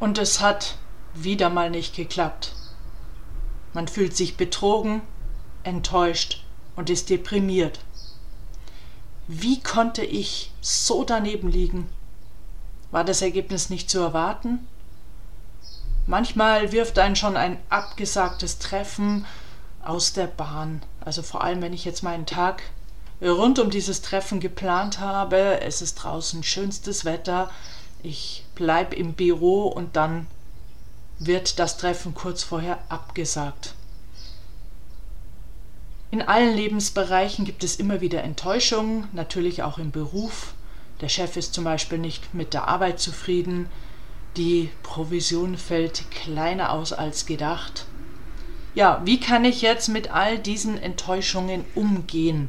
Und es hat wieder mal nicht geklappt. Man fühlt sich betrogen, enttäuscht und ist deprimiert. Wie konnte ich so daneben liegen? War das Ergebnis nicht zu erwarten? Manchmal wirft einen schon ein abgesagtes Treffen aus der Bahn. Also vor allem, wenn ich jetzt meinen Tag rund um dieses Treffen geplant habe. Es ist draußen schönstes Wetter. Ich bleibe im Büro und dann wird das Treffen kurz vorher abgesagt. In allen Lebensbereichen gibt es immer wieder Enttäuschungen, natürlich auch im Beruf. Der Chef ist zum Beispiel nicht mit der Arbeit zufrieden, die Provision fällt kleiner aus als gedacht. Ja, wie kann ich jetzt mit all diesen Enttäuschungen umgehen?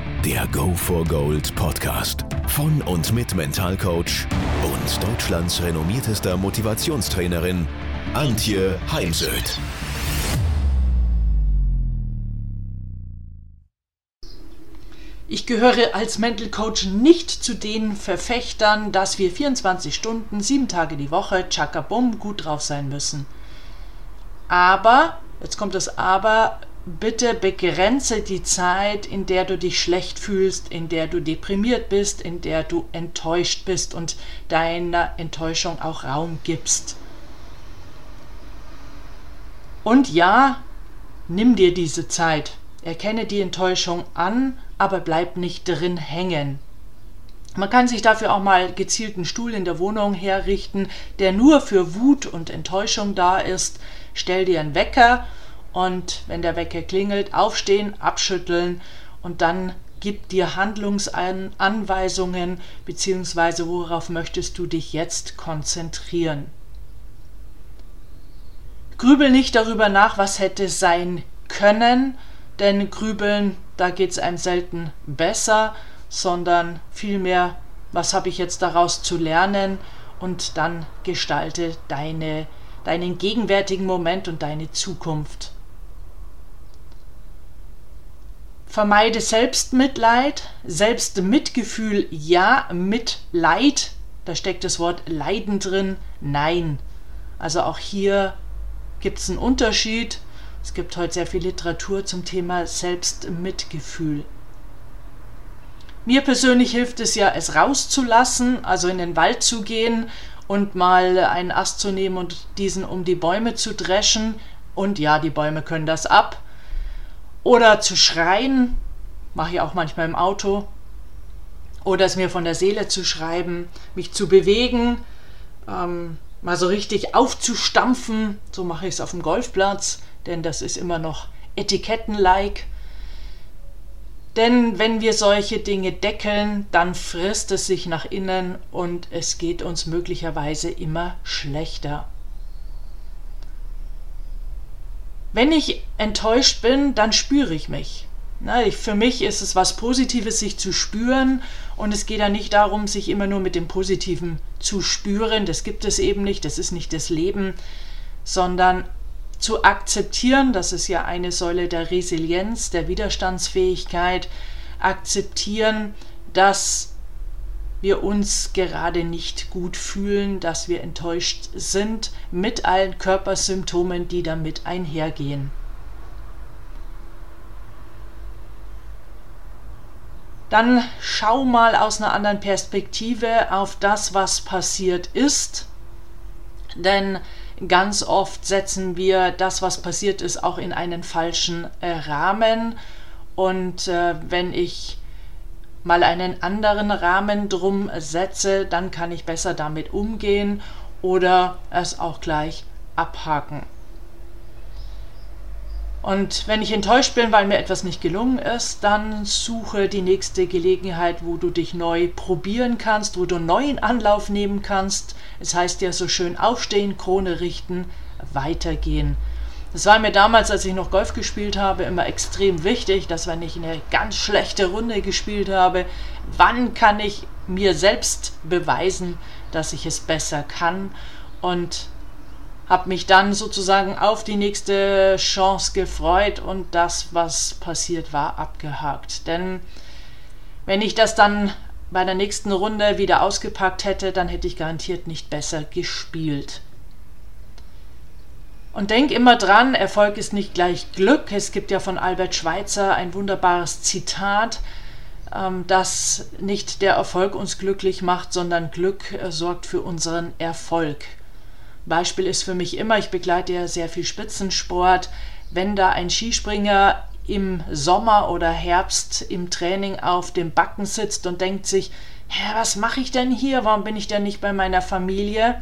Der Go for Gold Podcast von und mit Mentalcoach und Deutschlands renommiertester Motivationstrainerin Antje Heimsöth. Ich gehöre als Mental Coach nicht zu den Verfechtern, dass wir 24 Stunden, sieben Tage die Woche, tschakabum, gut drauf sein müssen. Aber, jetzt kommt das Aber, bitte begrenze die Zeit, in der du dich schlecht fühlst, in der du deprimiert bist, in der du enttäuscht bist und deiner Enttäuschung auch Raum gibst. Und ja, nimm dir diese Zeit. Erkenne die Enttäuschung an, aber bleib nicht drin hängen. Man kann sich dafür auch mal gezielten Stuhl in der Wohnung herrichten, der nur für Wut und Enttäuschung da ist. Stell dir einen Wecker und wenn der Wecker klingelt, aufstehen, abschütteln und dann gib dir Handlungsanweisungen bzw. worauf möchtest du dich jetzt konzentrieren. Grübel nicht darüber nach, was hätte sein können, denn grübeln, da geht es einem selten besser, sondern vielmehr, was habe ich jetzt daraus zu lernen und dann gestalte deine, deinen gegenwärtigen Moment und deine Zukunft. Vermeide Selbstmitleid, Selbstmitgefühl, ja, Mitleid, da steckt das Wort Leiden drin, nein. Also auch hier gibt es einen Unterschied es gibt heute sehr viel Literatur zum Thema Selbstmitgefühl. Mir persönlich hilft es ja, es rauszulassen, also in den Wald zu gehen und mal einen Ast zu nehmen und diesen um die Bäume zu dreschen. Und ja, die Bäume können das ab. Oder zu schreien, mache ich auch manchmal im Auto. Oder es mir von der Seele zu schreiben, mich zu bewegen, ähm, mal so richtig aufzustampfen. So mache ich es auf dem Golfplatz denn das ist immer noch Etiketten-like. Denn wenn wir solche Dinge deckeln, dann frisst es sich nach innen und es geht uns möglicherweise immer schlechter. Wenn ich enttäuscht bin, dann spüre ich mich. Na, ich, für mich ist es was Positives, sich zu spüren und es geht ja nicht darum, sich immer nur mit dem Positiven zu spüren. Das gibt es eben nicht, das ist nicht das Leben, sondern zu akzeptieren, das ist ja eine Säule der Resilienz, der Widerstandsfähigkeit, akzeptieren, dass wir uns gerade nicht gut fühlen, dass wir enttäuscht sind mit allen Körpersymptomen, die damit einhergehen. Dann schau mal aus einer anderen Perspektive auf das, was passiert ist. Denn Ganz oft setzen wir das, was passiert ist, auch in einen falschen äh, Rahmen. Und äh, wenn ich mal einen anderen Rahmen drum setze, dann kann ich besser damit umgehen oder es auch gleich abhaken. Und wenn ich enttäuscht bin, weil mir etwas nicht gelungen ist, dann suche die nächste Gelegenheit, wo du dich neu probieren kannst, wo du neuen Anlauf nehmen kannst. Es heißt ja so schön aufstehen, Krone richten, weitergehen. Das war mir damals, als ich noch Golf gespielt habe, immer extrem wichtig, dass wenn ich eine ganz schlechte Runde gespielt habe, wann kann ich mir selbst beweisen, dass ich es besser kann und habe mich dann sozusagen auf die nächste Chance gefreut und das, was passiert war, abgehakt. Denn wenn ich das dann bei der nächsten Runde wieder ausgepackt hätte, dann hätte ich garantiert nicht besser gespielt. Und denk immer dran, Erfolg ist nicht gleich Glück. Es gibt ja von Albert Schweitzer ein wunderbares Zitat, ähm, dass nicht der Erfolg uns glücklich macht, sondern Glück äh, sorgt für unseren Erfolg. Beispiel ist für mich immer, ich begleite ja sehr viel Spitzensport, wenn da ein Skispringer im Sommer oder Herbst im Training auf dem Backen sitzt und denkt sich, Hä, was mache ich denn hier? Warum bin ich denn nicht bei meiner Familie?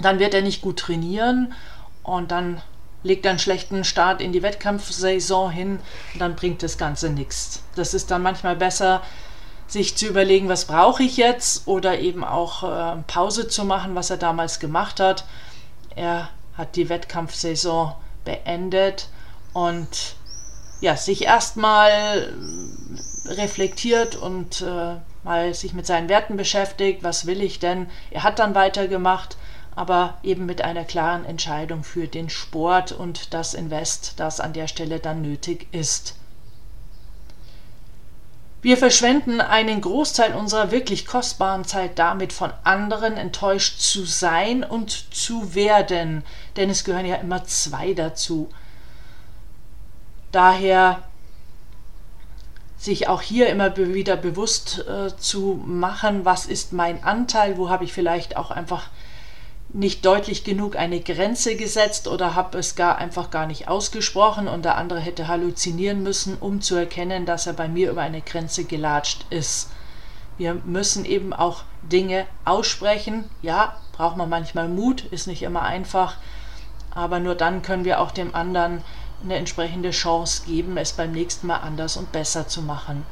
Dann wird er nicht gut trainieren und dann legt er einen schlechten Start in die Wettkampfsaison hin und dann bringt das Ganze nichts. Das ist dann manchmal besser, sich zu überlegen, was brauche ich jetzt oder eben auch äh, Pause zu machen, was er damals gemacht hat. Er hat die Wettkampfsaison beendet und ja, sich erstmal reflektiert und äh, mal sich mit seinen Werten beschäftigt, was will ich denn? Er hat dann weitergemacht, aber eben mit einer klaren Entscheidung für den Sport und das Invest, das an der Stelle dann nötig ist. Wir verschwenden einen Großteil unserer wirklich kostbaren Zeit damit, von anderen enttäuscht zu sein und zu werden, denn es gehören ja immer zwei dazu. Daher sich auch hier immer wieder bewusst äh, zu machen, was ist mein Anteil, wo habe ich vielleicht auch einfach nicht deutlich genug eine Grenze gesetzt oder habe es gar einfach gar nicht ausgesprochen und der andere hätte halluzinieren müssen, um zu erkennen, dass er bei mir über eine Grenze gelatscht ist. Wir müssen eben auch Dinge aussprechen. Ja, braucht man manchmal Mut, ist nicht immer einfach, aber nur dann können wir auch dem anderen eine entsprechende Chance geben, es beim nächsten Mal anders und besser zu machen.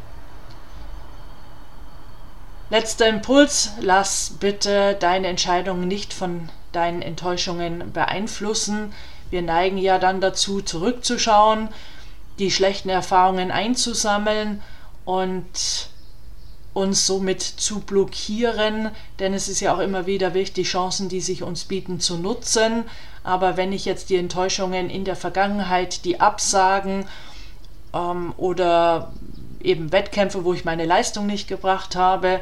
Letzter Impuls, lass bitte deine Entscheidungen nicht von deinen Enttäuschungen beeinflussen. Wir neigen ja dann dazu, zurückzuschauen, die schlechten Erfahrungen einzusammeln und uns somit zu blockieren, denn es ist ja auch immer wieder wichtig, Chancen, die sich uns bieten, zu nutzen. Aber wenn ich jetzt die Enttäuschungen in der Vergangenheit, die Absagen ähm, oder eben Wettkämpfe, wo ich meine Leistung nicht gebracht habe,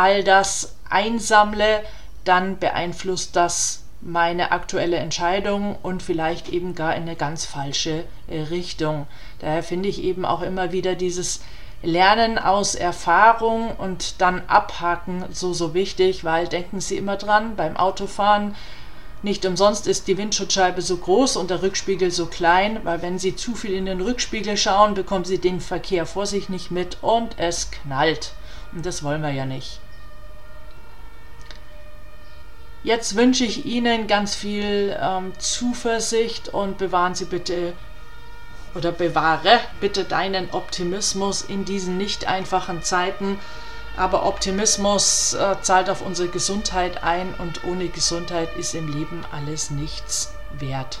all das einsammle, dann beeinflusst das meine aktuelle Entscheidung und vielleicht eben gar in eine ganz falsche äh, Richtung. Daher finde ich eben auch immer wieder dieses Lernen aus Erfahrung und dann abhaken so, so wichtig, weil denken Sie immer dran, beim Autofahren nicht umsonst ist die Windschutzscheibe so groß und der Rückspiegel so klein, weil wenn Sie zu viel in den Rückspiegel schauen, bekommen Sie den Verkehr vor sich nicht mit und es knallt. Und das wollen wir ja nicht. Jetzt wünsche ich Ihnen ganz viel ähm, Zuversicht und bewahren Sie bitte oder bewahre bitte deinen Optimismus in diesen nicht einfachen Zeiten. Aber Optimismus äh, zahlt auf unsere Gesundheit ein und ohne Gesundheit ist im Leben alles nichts wert.